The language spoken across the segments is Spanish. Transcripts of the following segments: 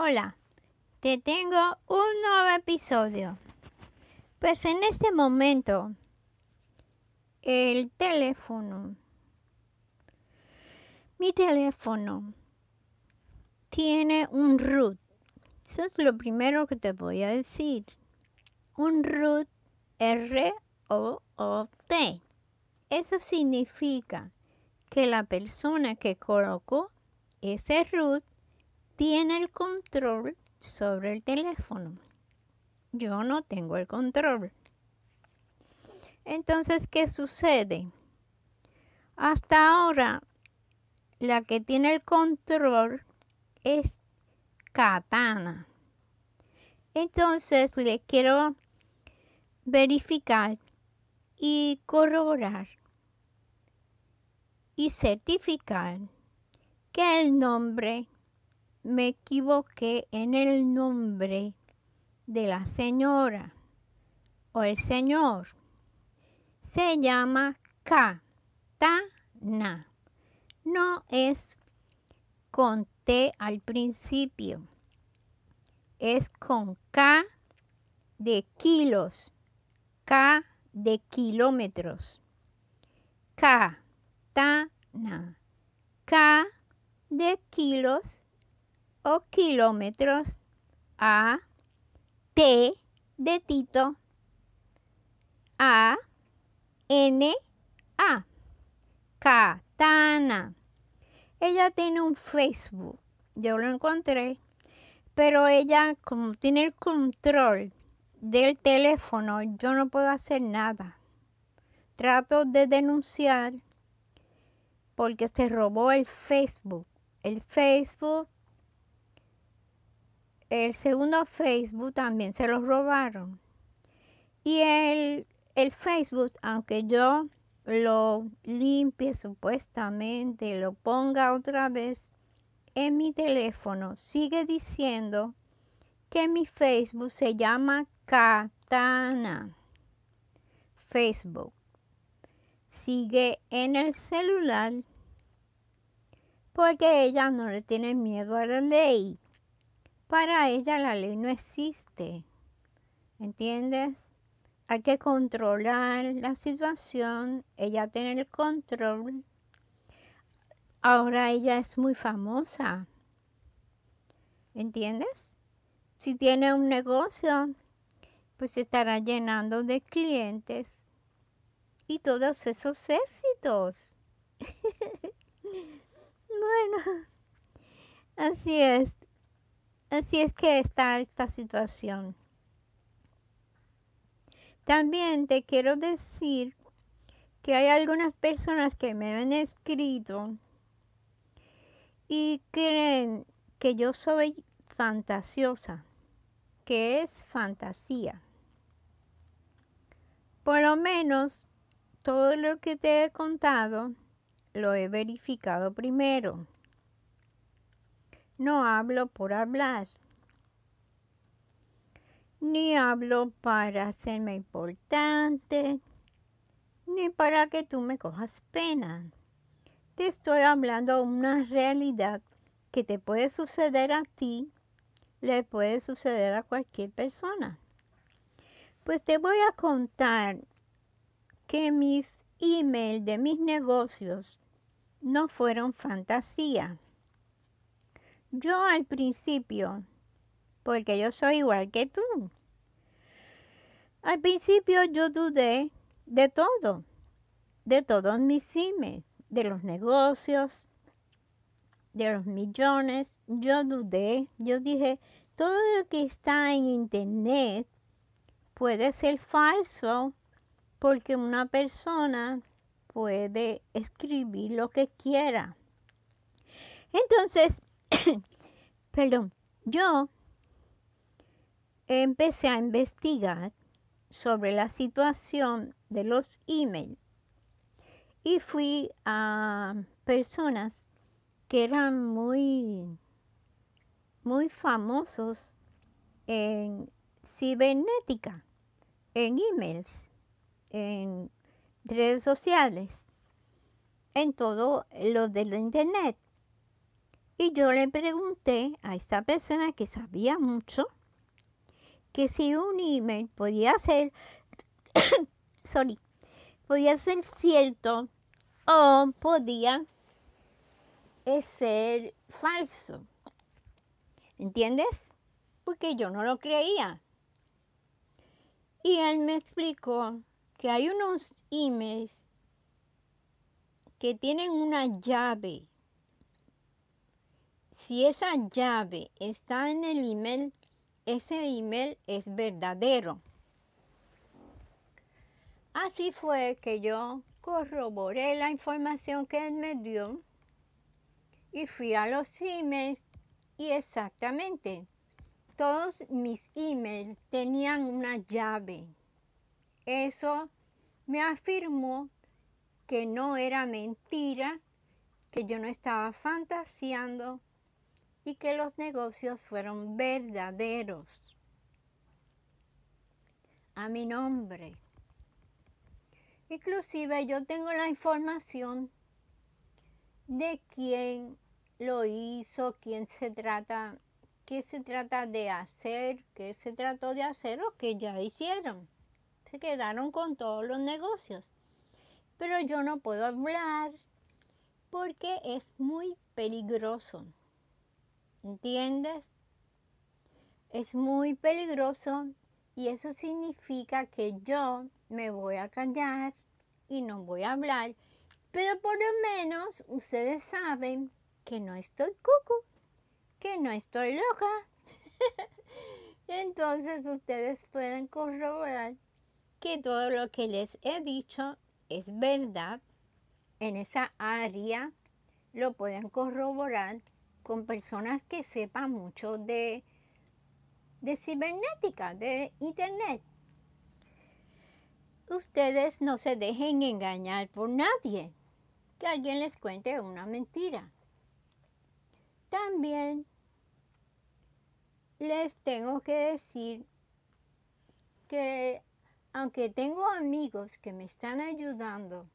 Hola, te tengo un nuevo episodio. Pues en este momento, el teléfono, mi teléfono, tiene un root. Eso es lo primero que te voy a decir. Un root R-O-O-T. Eso significa que la persona que colocó ese root tiene el control sobre el teléfono. Yo no tengo el control. Entonces, ¿qué sucede? Hasta ahora, la que tiene el control es Katana. Entonces, le quiero verificar y corroborar y certificar que el nombre me equivoqué en el nombre de la señora o el señor. Se llama Katana. No es con T al principio. Es con K de kilos. K de kilómetros. Katana. K de kilos o kilómetros a T de Tito a N A Katana. Ella tiene un Facebook, yo lo encontré, pero ella como tiene el control del teléfono, yo no puedo hacer nada. Trato de denunciar porque se robó el Facebook. El Facebook el segundo Facebook también se lo robaron. Y el, el Facebook, aunque yo lo limpie supuestamente, lo ponga otra vez en mi teléfono, sigue diciendo que mi Facebook se llama Katana. Facebook. Sigue en el celular porque ella no le tiene miedo a la ley. Para ella la ley no existe. ¿Entiendes? Hay que controlar la situación. Ella tiene el control. Ahora ella es muy famosa. ¿Entiendes? Si tiene un negocio, pues estará llenando de clientes y todos esos éxitos. bueno, así es. Así es que está esta situación. También te quiero decir que hay algunas personas que me han escrito y creen que yo soy fantasiosa, que es fantasía. Por lo menos todo lo que te he contado lo he verificado primero. No hablo por hablar, ni hablo para hacerme importante, ni para que tú me cojas pena. Te estoy hablando de una realidad que te puede suceder a ti, le puede suceder a cualquier persona. Pues te voy a contar que mis emails de mis negocios no fueron fantasía. Yo al principio, porque yo soy igual que tú, al principio yo dudé de todo, de todos mis emails, de los negocios, de los millones. Yo dudé, yo dije, todo lo que está en internet puede ser falso porque una persona puede escribir lo que quiera. Entonces, perdón, yo empecé a investigar sobre la situación de los emails y fui a personas que eran muy muy famosos en cibernética, en emails, en redes sociales, en todo lo de la internet. Y yo le pregunté a esta persona que sabía mucho que si un email podía ser, sorry, podía ser cierto o podía ser falso. ¿Entiendes? Porque yo no lo creía. Y él me explicó que hay unos emails que tienen una llave. Si esa llave está en el email, ese email es verdadero. Así fue que yo corroboré la información que él me dio y fui a los emails y exactamente todos mis emails tenían una llave. Eso me afirmó que no era mentira, que yo no estaba fantaseando y que los negocios fueron verdaderos. A mi nombre. Inclusive yo tengo la información de quién lo hizo, quién se trata, qué se trata de hacer, qué se trató de hacer o qué ya hicieron. Se quedaron con todos los negocios. Pero yo no puedo hablar porque es muy peligroso. ¿Entiendes? Es muy peligroso y eso significa que yo me voy a callar y no voy a hablar, pero por lo menos ustedes saben que no estoy cucu, que no estoy loca. Entonces ustedes pueden corroborar que todo lo que les he dicho es verdad. En esa área lo pueden corroborar con personas que sepan mucho de de cibernética, de internet. Ustedes no se dejen engañar por nadie, que alguien les cuente una mentira. También les tengo que decir que aunque tengo amigos que me están ayudando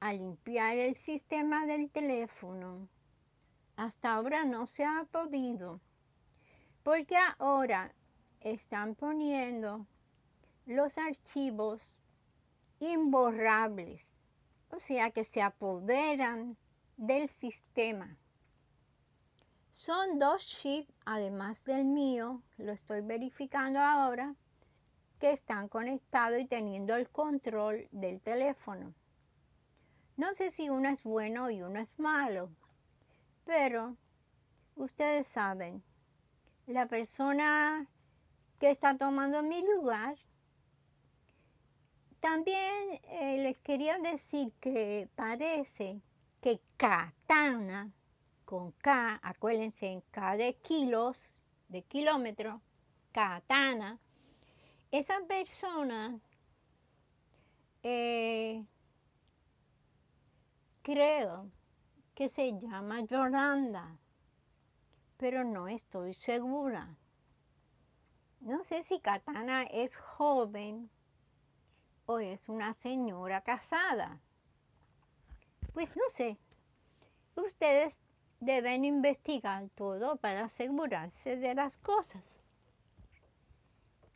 a limpiar el sistema del teléfono, hasta ahora no se ha podido porque ahora están poniendo los archivos imborrables, o sea que se apoderan del sistema. Son dos chips, además del mío, lo estoy verificando ahora, que están conectados y teniendo el control del teléfono. No sé si uno es bueno y uno es malo, pero ustedes saben, la persona que está tomando mi lugar. También eh, les quería decir que parece que Katana, con K, acuérdense, en K de kilos, de kilómetro, Katana, esa persona eh, creo que se llama Yolanda pero no estoy segura. No sé si Katana es joven o es una señora casada. Pues no sé. Ustedes deben investigar todo para asegurarse de las cosas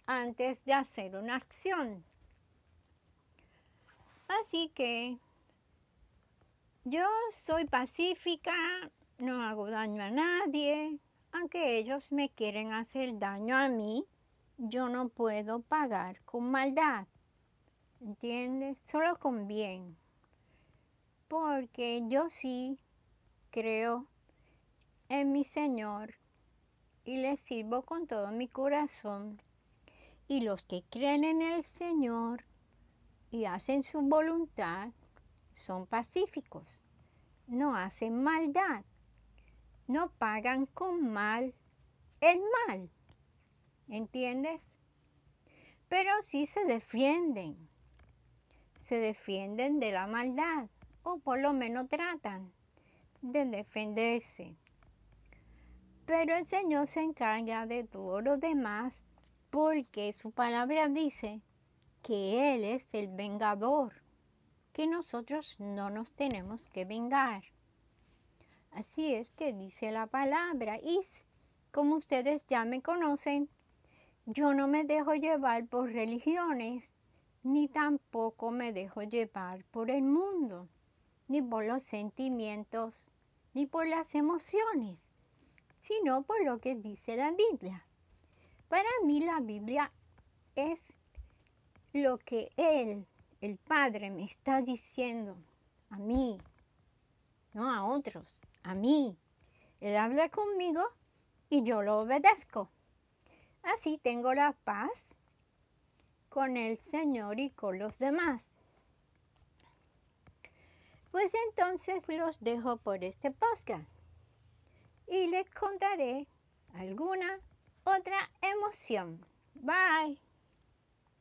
antes de hacer una acción. Así que yo soy pacífica, no hago daño a nadie, aunque ellos me quieren hacer daño a mí, yo no puedo pagar con maldad. ¿Entiendes? Solo con bien. Porque yo sí creo en mi Señor y le sirvo con todo mi corazón. Y los que creen en el Señor y hacen su voluntad son pacíficos, no hacen maldad no pagan con mal el mal. ¿Entiendes? Pero sí se defienden. Se defienden de la maldad o por lo menos tratan de defenderse. Pero el Señor se encarga de todo lo demás porque su palabra dice que Él es el vengador, que nosotros no nos tenemos que vengar. Así es que dice la palabra. Y como ustedes ya me conocen, yo no me dejo llevar por religiones, ni tampoco me dejo llevar por el mundo, ni por los sentimientos, ni por las emociones, sino por lo que dice la Biblia. Para mí la Biblia es lo que Él, el Padre, me está diciendo a mí, no a otros, a mí. Él habla conmigo y yo lo obedezco. Así tengo la paz con el Señor y con los demás. Pues entonces los dejo por este podcast y les contaré alguna otra emoción. Bye.